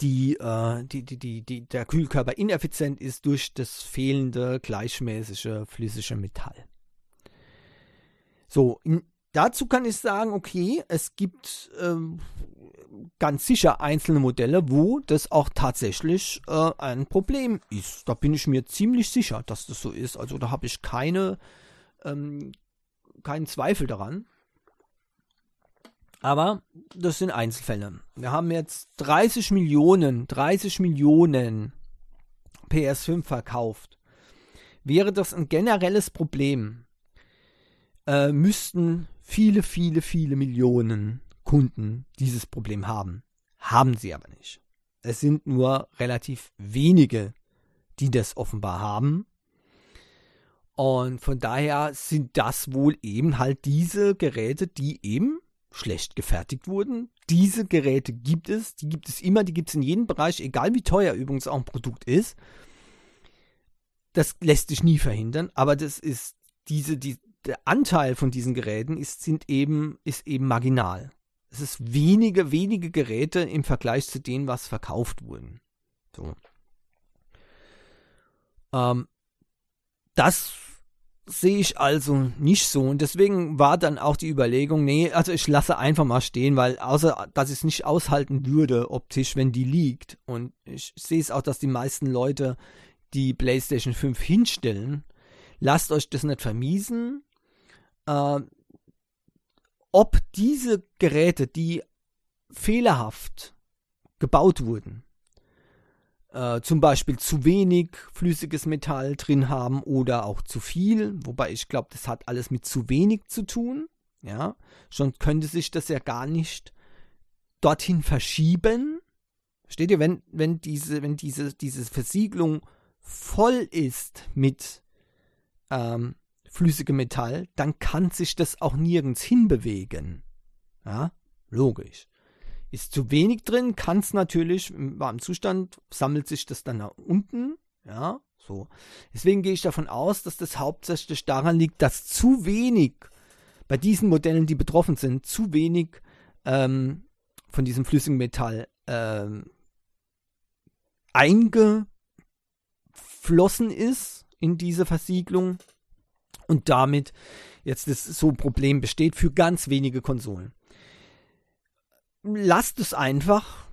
die, äh, die, die, die, die, der Kühlkörper ineffizient ist durch das fehlende gleichmäßige flüssige Metall. So, in, dazu kann ich sagen, okay, es gibt ähm, ganz sicher einzelne Modelle, wo das auch tatsächlich äh, ein Problem ist. Da bin ich mir ziemlich sicher, dass das so ist. Also da habe ich keine, ähm, keinen Zweifel daran. Aber das sind Einzelfälle. Wir haben jetzt 30 Millionen, 30 Millionen PS5 verkauft. Wäre das ein generelles Problem, äh, müssten viele, viele, viele Millionen Kunden dieses Problem haben. Haben sie aber nicht. Es sind nur relativ wenige, die das offenbar haben. Und von daher sind das wohl eben halt diese Geräte, die eben schlecht gefertigt wurden. Diese Geräte gibt es, die gibt es immer, die gibt es in jedem Bereich, egal wie teuer übrigens auch ein Produkt ist. Das lässt sich nie verhindern, aber das ist diese, die, der Anteil von diesen Geräten ist, sind eben, ist eben marginal. Es ist wenige, wenige Geräte im Vergleich zu denen, was verkauft wurden. So. Ähm, das sehe ich also nicht so. Und deswegen war dann auch die Überlegung, nee, also ich lasse einfach mal stehen, weil außer, dass ich es nicht aushalten würde optisch, wenn die liegt. Und ich sehe es auch, dass die meisten Leute die PlayStation 5 hinstellen. Lasst euch das nicht vermiesen. Äh, ob diese Geräte, die fehlerhaft gebaut wurden, äh, zum Beispiel zu wenig flüssiges Metall drin haben oder auch zu viel, wobei ich glaube, das hat alles mit zu wenig zu tun. Ja, schon könnte sich das ja gar nicht dorthin verschieben. Versteht ihr, wenn, wenn diese, wenn diese, diese Versiegelung voll ist mit ähm, flüssigem Metall, dann kann sich das auch nirgends hinbewegen. Ja, logisch. Ist zu wenig drin, kann es natürlich im warmen Zustand, sammelt sich das dann nach unten. Ja, so. Deswegen gehe ich davon aus, dass das hauptsächlich daran liegt, dass zu wenig bei diesen Modellen, die betroffen sind, zu wenig ähm, von diesem flüssigen Metall ähm, eingeflossen ist in diese Versiegelung und damit jetzt das so ein Problem besteht für ganz wenige Konsolen lasst es einfach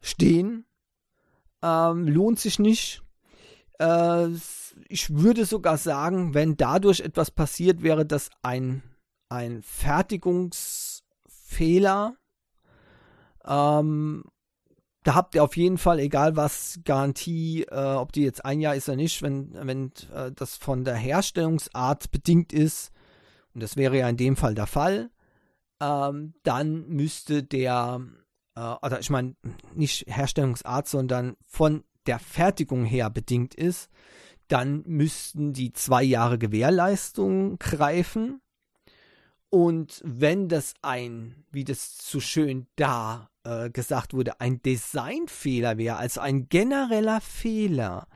stehen. Ähm, lohnt sich nicht. Äh, ich würde sogar sagen, wenn dadurch etwas passiert, wäre das ein, ein Fertigungsfehler. Ähm, da habt ihr auf jeden Fall, egal was Garantie, äh, ob die jetzt ein Jahr ist oder nicht, wenn, wenn äh, das von der Herstellungsart bedingt ist, und das wäre ja in dem Fall der Fall, ähm, dann müsste der, äh, oder ich meine, nicht Herstellungsart, sondern von der Fertigung her bedingt ist, dann müssten die zwei Jahre Gewährleistung greifen. Und wenn das ein, wie das so schön da äh, gesagt wurde, ein Designfehler wäre, also ein genereller Fehler,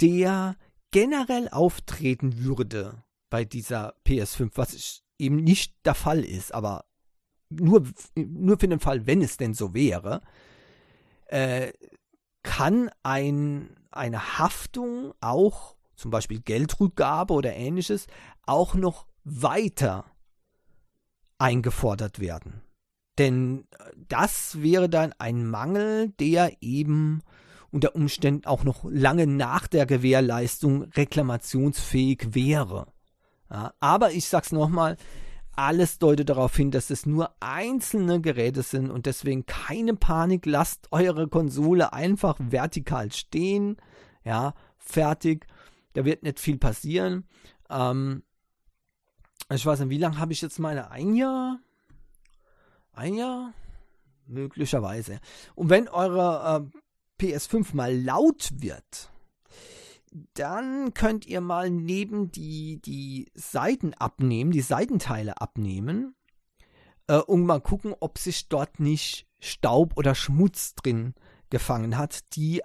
der generell auftreten würde bei dieser PS5, was eben nicht der Fall ist, aber nur, nur für den Fall, wenn es denn so wäre, äh, kann ein, eine Haftung auch, zum Beispiel Geldrückgabe oder ähnliches, auch noch weiter eingefordert werden. Denn das wäre dann ein Mangel, der eben unter Umständen auch noch lange nach der Gewährleistung reklamationsfähig wäre. Ja, aber ich sag's nochmal, alles deutet darauf hin, dass es nur einzelne Geräte sind und deswegen keine Panik. Lasst eure Konsole einfach vertikal stehen. Ja, fertig. Da wird nicht viel passieren. Ähm, ich weiß nicht, wie lange habe ich jetzt meine? Ein Jahr? Ein Jahr? Möglicherweise. Und wenn eure äh, PS5 mal laut wird, dann könnt ihr mal neben die, die Seiten abnehmen, die Seitenteile abnehmen äh, und mal gucken, ob sich dort nicht Staub oder Schmutz drin gefangen hat, die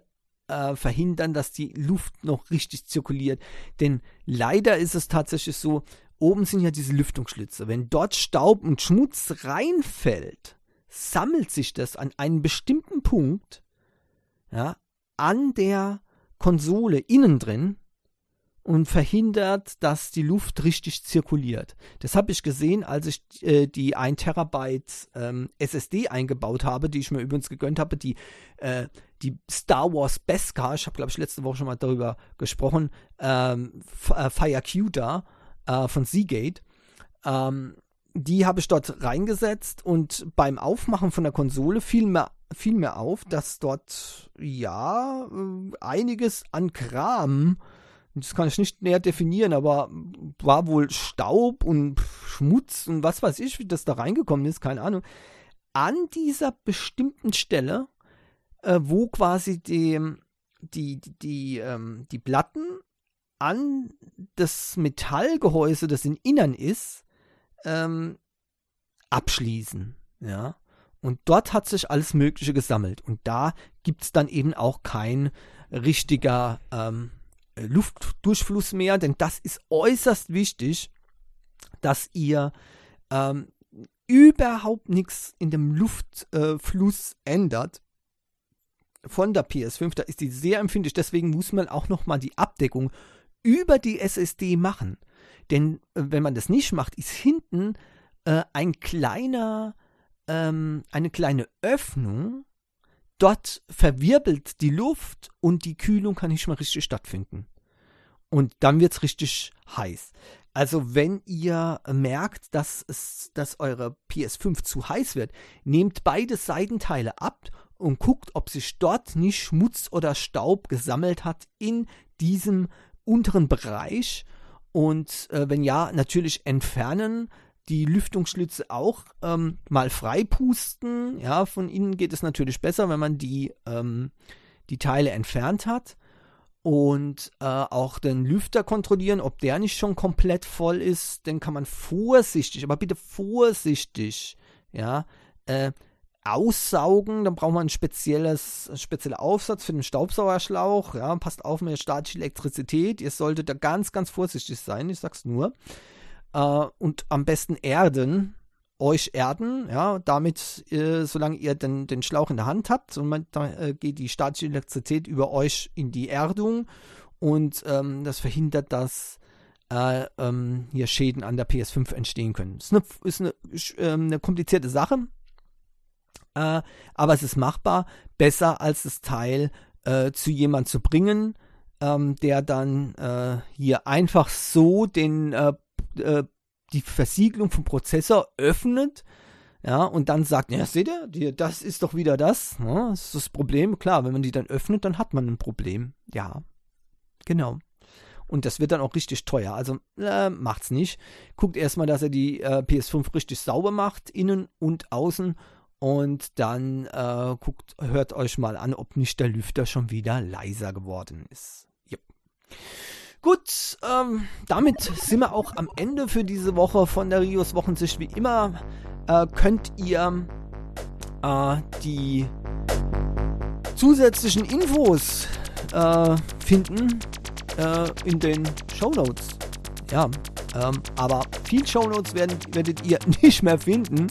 äh, verhindern, dass die Luft noch richtig zirkuliert. Denn leider ist es tatsächlich so, oben sind ja diese Lüftungsschlitze. Wenn dort Staub und Schmutz reinfällt, sammelt sich das an einem bestimmten Punkt ja, an der Konsole innen drin und verhindert, dass die Luft richtig zirkuliert. Das habe ich gesehen, als ich äh, die 1 Terabyte ähm, SSD eingebaut habe, die ich mir übrigens gegönnt habe, die, äh, die Star Wars Beskar, ich habe glaube ich letzte Woche schon mal darüber gesprochen, ähm, äh, FireQ da äh, von Seagate. Ähm, die habe ich dort reingesetzt und beim Aufmachen von der Konsole fiel mir, fiel mir auf, dass dort ja äh, einiges an Kram, das kann ich nicht näher definieren, aber war wohl Staub und Schmutz und was weiß ich, wie das da reingekommen ist, keine Ahnung, an dieser bestimmten Stelle, äh, wo quasi die, die, die, die, ähm, die Platten an das Metallgehäuse, das in Innern ist, ähm, abschließen. Ja. Und dort hat sich alles Mögliche gesammelt. Und da gibt es dann eben auch kein richtiger ähm, Luftdurchfluss mehr, denn das ist äußerst wichtig, dass ihr ähm, überhaupt nichts in dem Luftfluss äh, ändert, von der PS5, da ist die sehr empfindlich. Deswegen muss man auch nochmal die Abdeckung über die SSD machen. Denn äh, wenn man das nicht macht, ist hinten äh, ein kleiner, ähm, eine kleine Öffnung. Dort verwirbelt die Luft und die Kühlung kann nicht mehr richtig stattfinden. Und dann wird es richtig heiß. Also wenn ihr merkt, dass, es, dass eure PS5 zu heiß wird, nehmt beide Seitenteile ab und guckt, ob sich dort nicht Schmutz oder Staub gesammelt hat in diesem unteren Bereich. Und äh, wenn ja, natürlich entfernen, die Lüftungsschlitze auch ähm, mal freipusten. Ja, von innen geht es natürlich besser, wenn man die, ähm, die Teile entfernt hat. Und äh, auch den Lüfter kontrollieren, ob der nicht schon komplett voll ist. Dann kann man vorsichtig, aber bitte vorsichtig, ja, äh, aussaugen. Dann braucht man ein spezielles, ein spezieller Aufsatz für den Staubsaugerschlauch. Ja, passt auf mit der statischen Elektrizität. Ihr solltet da ganz, ganz vorsichtig sein. Ich sag's nur. Äh, und am besten erden, euch erden, ja, damit, äh, solange ihr den, den Schlauch in der Hand habt, und man, da äh, geht die statische Elektrizität über euch in die Erdung und ähm, das verhindert, dass äh, ähm, hier Schäden an der PS5 entstehen können. Ist eine, ist eine, ähm, eine komplizierte Sache, äh, aber es ist machbar, besser als das Teil äh, zu jemand zu bringen, ähm, der dann äh, hier einfach so den äh, die Versiegelung vom Prozessor öffnet, ja, und dann sagt, ja, seht ihr, das ist doch wieder das, ne? das ist das Problem. Klar, wenn man die dann öffnet, dann hat man ein Problem. Ja, genau. Und das wird dann auch richtig teuer. Also äh, macht's nicht. Guckt erstmal, dass er die äh, PS5 richtig sauber macht, innen und außen. Und dann äh, guckt, hört euch mal an, ob nicht der Lüfter schon wieder leiser geworden ist. Yep. Gut, ähm, damit sind wir auch am Ende für diese Woche von der Rios Wochensicht. Wie immer äh, könnt ihr äh, die zusätzlichen Infos äh, finden äh, in den Show Notes. Ja, ähm, aber viel Show Notes werdet ihr (laughs) nicht mehr finden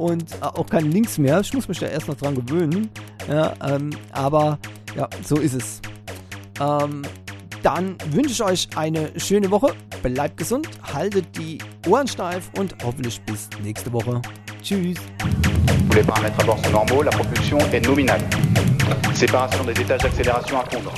und äh, auch keine Links mehr. Ich muss mich da erst noch dran gewöhnen. Ja, ähm, aber ja, so ist es. Ähm, dann wünsche ich euch eine schöne Woche. Bleibt gesund, haltet die Ohren steif und hoffentlich bis nächste Woche. Tschüss. Pour les paramètres à bord sont normaux, la propulsion est nominale. Séparation des étages d'accélération à fondre.